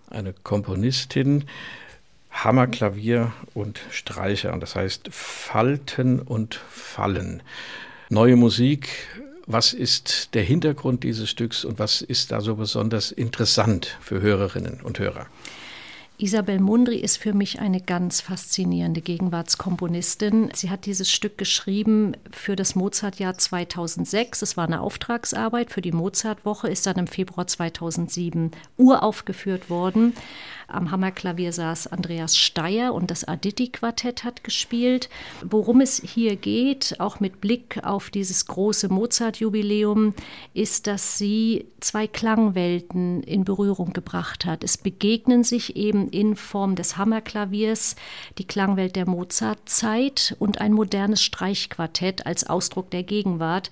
eine Komponistin, Hammerklavier und Streicher. Und das heißt Falten und Fallen. Neue Musik. Was ist der Hintergrund dieses Stücks und was ist da so besonders interessant für Hörerinnen und Hörer? Isabel Mundry ist für mich eine ganz faszinierende Gegenwartskomponistin. Sie hat dieses Stück geschrieben für das Mozartjahr 2006. Es war eine Auftragsarbeit für die Mozartwoche, ist dann im Februar 2007 uraufgeführt worden. Am Hammerklavier saß Andreas Steyer und das Aditi-Quartett hat gespielt. Worum es hier geht, auch mit Blick auf dieses große Mozart-Jubiläum, ist, dass sie zwei Klangwelten in Berührung gebracht hat. Es begegnen sich eben in Form des Hammerklaviers die Klangwelt der Mozartzeit und ein modernes Streichquartett als Ausdruck der Gegenwart.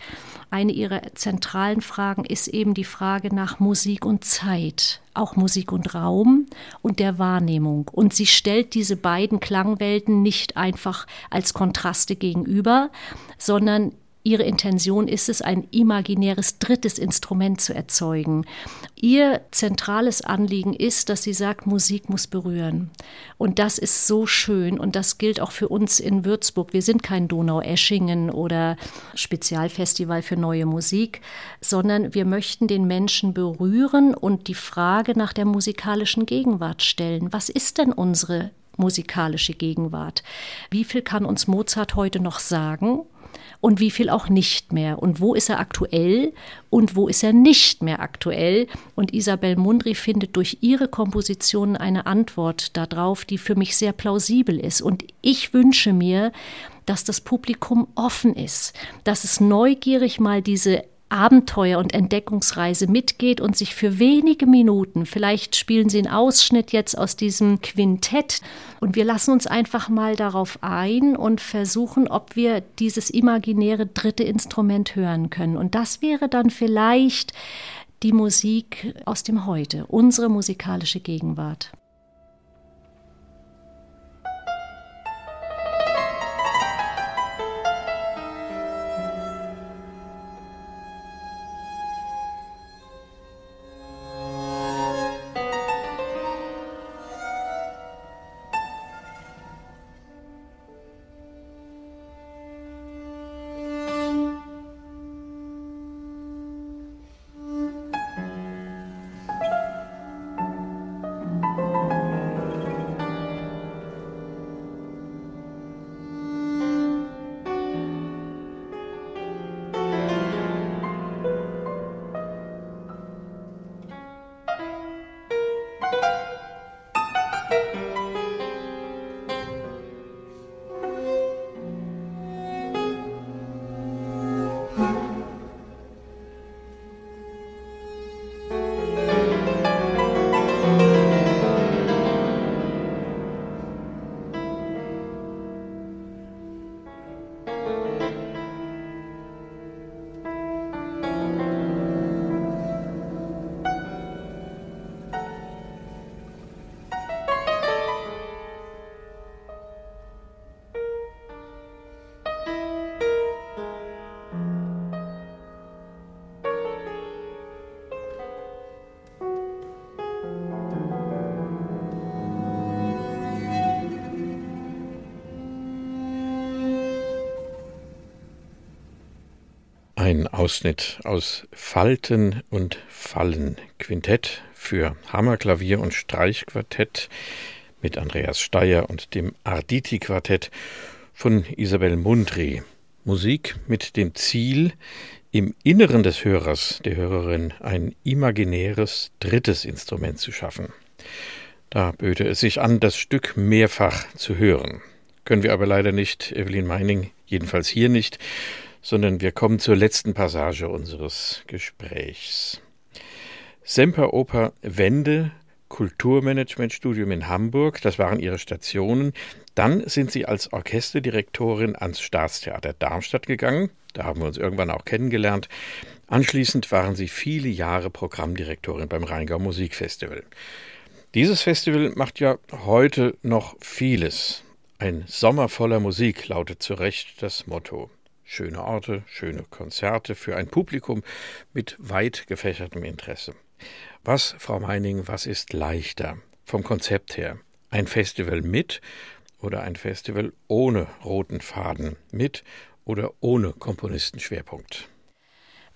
Eine ihrer zentralen Fragen ist eben die Frage nach Musik und Zeit auch Musik und Raum und der Wahrnehmung. Und sie stellt diese beiden Klangwelten nicht einfach als Kontraste gegenüber, sondern Ihre Intention ist es, ein imaginäres drittes Instrument zu erzeugen. Ihr zentrales Anliegen ist, dass sie sagt, Musik muss berühren. Und das ist so schön und das gilt auch für uns in Würzburg. Wir sind kein Donau-Eschingen oder Spezialfestival für neue Musik, sondern wir möchten den Menschen berühren und die Frage nach der musikalischen Gegenwart stellen. Was ist denn unsere musikalische Gegenwart? Wie viel kann uns Mozart heute noch sagen? Und wie viel auch nicht mehr und wo ist er aktuell und wo ist er nicht mehr aktuell. Und Isabel Mundry findet durch ihre Kompositionen eine Antwort darauf, die für mich sehr plausibel ist. Und ich wünsche mir, dass das Publikum offen ist, dass es neugierig mal diese Abenteuer- und Entdeckungsreise mitgeht und sich für wenige Minuten, vielleicht spielen Sie einen Ausschnitt jetzt aus diesem Quintett und wir lassen uns einfach mal darauf ein und versuchen, ob wir dieses imaginäre dritte Instrument hören können. Und das wäre dann vielleicht die Musik aus dem Heute, unsere musikalische Gegenwart. Ein Ausschnitt aus Falten und Fallen Quintett für Hammerklavier und Streichquartett mit Andreas Steyer und dem Arditi Quartett von Isabel Mundry. Musik mit dem Ziel, im Inneren des Hörers, der Hörerin, ein imaginäres drittes Instrument zu schaffen. Da böte es sich an, das Stück mehrfach zu hören. Können wir aber leider nicht, Evelyn Meining, jedenfalls hier nicht, sondern wir kommen zur letzten Passage unseres Gesprächs. Semperoper Wende, Kulturmanagementstudium in Hamburg, das waren ihre Stationen. Dann sind sie als Orchesterdirektorin ans Staatstheater Darmstadt gegangen. Da haben wir uns irgendwann auch kennengelernt. Anschließend waren sie viele Jahre Programmdirektorin beim Rheingau Musikfestival. Dieses Festival macht ja heute noch vieles. Ein Sommer voller Musik lautet zu Recht das Motto. Schöne Orte, schöne Konzerte für ein Publikum mit weit gefächertem Interesse. Was, Frau Meining, was ist leichter vom Konzept her? Ein Festival mit oder ein Festival ohne roten Faden? Mit oder ohne Komponistenschwerpunkt?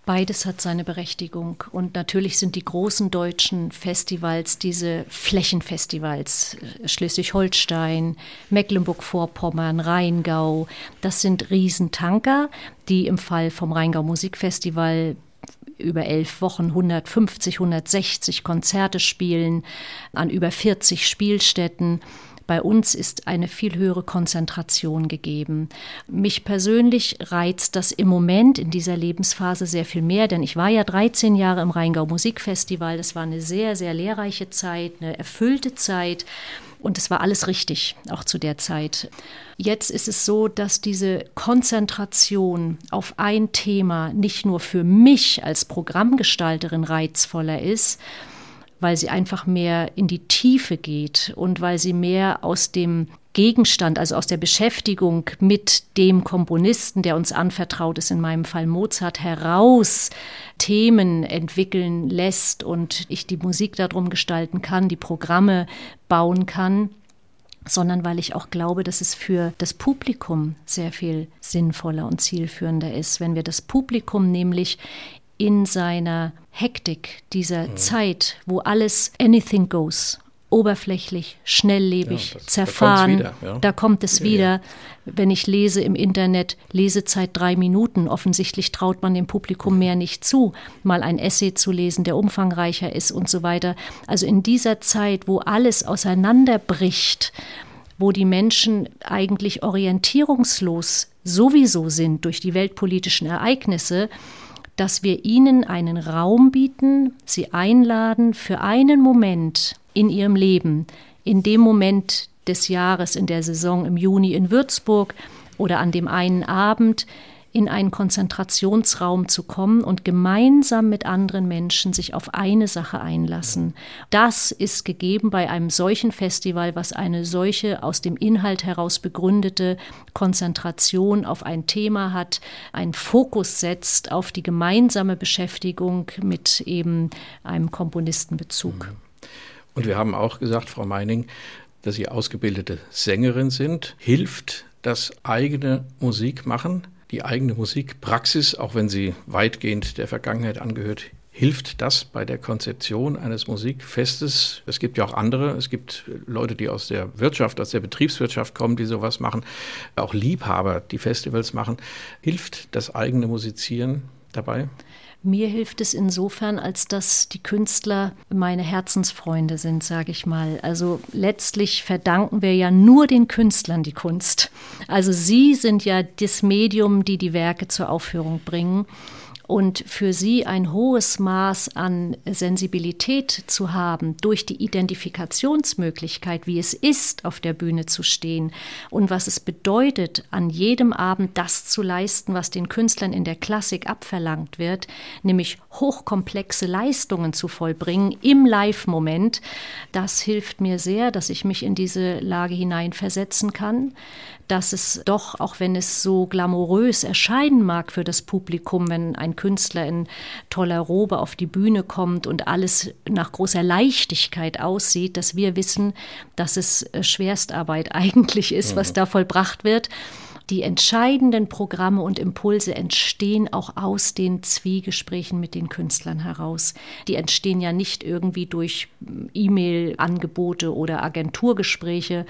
Beides hat seine Berechtigung. Und natürlich sind die großen deutschen Festivals diese Flächenfestivals. Äh, Schleswig-Holstein, Mecklenburg-Vorpommern, Rheingau. Das sind Riesentanker, die im Fall vom Rheingau Musikfestival über elf Wochen 150, 160 Konzerte spielen an über 40 Spielstätten. Bei uns ist eine viel höhere Konzentration gegeben. Mich persönlich reizt das im Moment in dieser Lebensphase sehr viel mehr, denn ich war ja 13 Jahre im Rheingau Musikfestival. Das war eine sehr, sehr lehrreiche Zeit, eine erfüllte Zeit. Und es war alles richtig, auch zu der Zeit. Jetzt ist es so, dass diese Konzentration auf ein Thema nicht nur für mich als Programmgestalterin reizvoller ist, weil sie einfach mehr in die Tiefe geht und weil sie mehr aus dem Gegenstand, also aus der Beschäftigung mit dem Komponisten, der uns anvertraut ist, in meinem Fall Mozart, heraus Themen entwickeln lässt und ich die Musik darum gestalten kann, die Programme bauen kann, sondern weil ich auch glaube, dass es für das Publikum sehr viel sinnvoller und zielführender ist, wenn wir das Publikum nämlich in seiner Hektik dieser mhm. Zeit, wo alles anything goes, oberflächlich, schnelllebig, ja, das, zerfahren. Da, wieder, ja. da kommt es wieder. Wenn ich lese im Internet, Lesezeit drei Minuten. Offensichtlich traut man dem Publikum mehr nicht zu, mal ein Essay zu lesen, der umfangreicher ist und so weiter. Also in dieser Zeit, wo alles auseinanderbricht, wo die Menschen eigentlich orientierungslos sowieso sind durch die weltpolitischen Ereignisse, dass wir ihnen einen Raum bieten, sie einladen, für einen Moment in ihrem Leben, in dem Moment des Jahres, in der Saison im Juni in Würzburg oder an dem einen Abend, in einen Konzentrationsraum zu kommen und gemeinsam mit anderen Menschen sich auf eine Sache einlassen. Das ist gegeben bei einem solchen Festival, was eine solche aus dem Inhalt heraus begründete Konzentration auf ein Thema hat, einen Fokus setzt auf die gemeinsame Beschäftigung mit eben einem Komponistenbezug. Mhm. Und wir haben auch gesagt, Frau Meining, dass Sie ausgebildete Sängerin sind. Hilft das eigene Musik machen? Die eigene Musikpraxis, auch wenn sie weitgehend der Vergangenheit angehört, hilft das bei der Konzeption eines Musikfestes? Es gibt ja auch andere, es gibt Leute, die aus der Wirtschaft, aus der Betriebswirtschaft kommen, die sowas machen, auch Liebhaber, die Festivals machen. Hilft das eigene Musizieren dabei? Mir hilft es insofern, als dass die Künstler meine Herzensfreunde sind, sage ich mal. Also letztlich verdanken wir ja nur den Künstlern die Kunst. Also sie sind ja das Medium, die die Werke zur Aufführung bringen und für sie ein hohes Maß an Sensibilität zu haben durch die Identifikationsmöglichkeit, wie es ist, auf der Bühne zu stehen und was es bedeutet, an jedem Abend das zu leisten, was den Künstlern in der Klassik abverlangt wird, nämlich hochkomplexe Leistungen zu vollbringen im Live-Moment, das hilft mir sehr, dass ich mich in diese Lage hineinversetzen kann dass es doch, auch wenn es so glamourös erscheinen mag für das Publikum, wenn ein Künstler in toller Robe auf die Bühne kommt und alles nach großer Leichtigkeit aussieht, dass wir wissen, dass es äh, Schwerstarbeit [LAUGHS] eigentlich ist, was da vollbracht wird. Die entscheidenden Programme und Impulse entstehen auch aus den Zwiegesprächen mit den Künstlern heraus. Die entstehen ja nicht irgendwie durch mm, E-Mail-Angebote oder Agenturgespräche,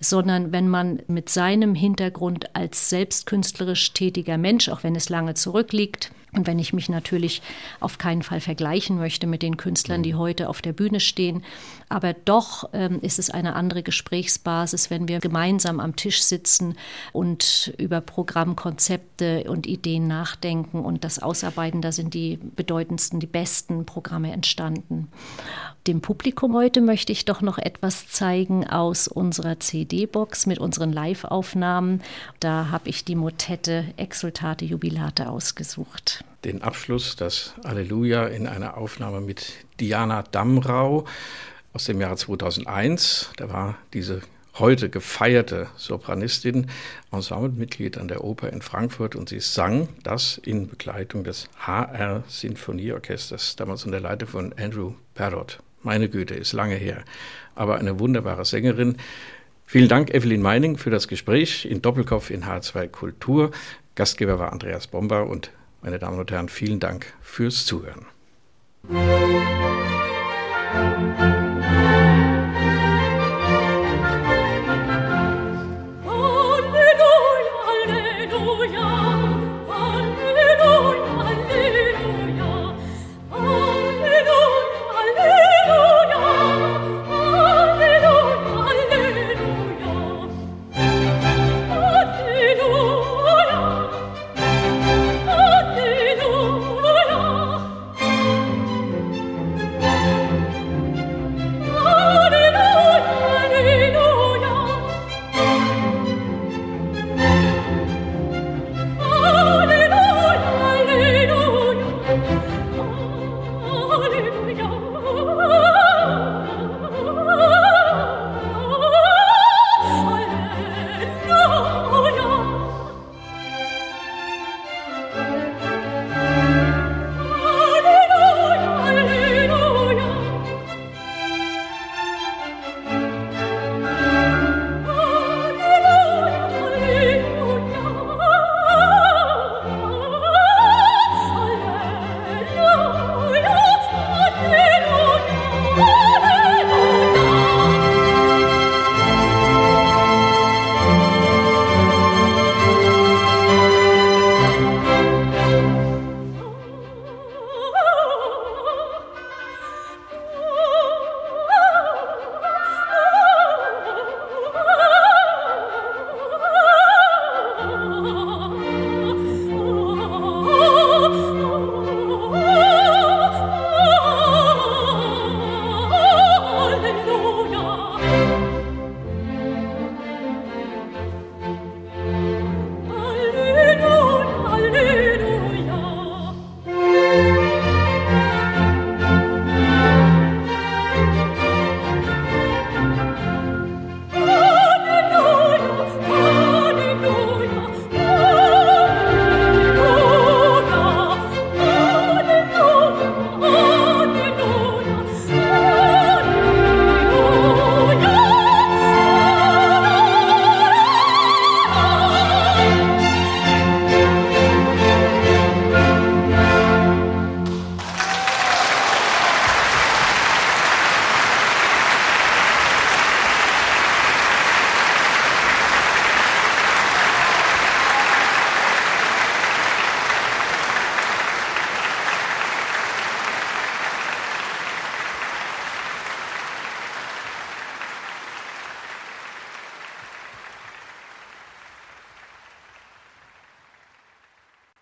sondern wenn man mit seinem Hintergrund als selbstkünstlerisch tätiger Mensch, auch wenn es lange zurückliegt, und wenn ich mich natürlich auf keinen Fall vergleichen möchte mit den Künstlern, die mhm. heute auf der Bühne stehen, aber doch ähm, ist es eine andere Gesprächsbasis, wenn wir gemeinsam am Tisch sitzen und über Programmkonzepte und Ideen nachdenken und das ausarbeiten. Da sind die bedeutendsten, die besten Programme entstanden. Dem Publikum heute möchte ich doch noch etwas zeigen aus unserer CD-Box mit unseren Live-Aufnahmen. Da habe ich die Motette Exultate Jubilate ausgesucht den Abschluss, das Alleluja in einer Aufnahme mit Diana Damrau aus dem Jahre 2001. Da war diese heute gefeierte Sopranistin Ensemblemitglied an der Oper in Frankfurt und sie sang das in Begleitung des HR Sinfonieorchesters, damals unter Leitung von Andrew Parrott. Meine Güte, ist lange her, aber eine wunderbare Sängerin. Vielen Dank, Evelyn Meining, für das Gespräch in Doppelkopf in H2 Kultur. Gastgeber war Andreas Bomber und meine Damen und Herren, vielen Dank fürs Zuhören.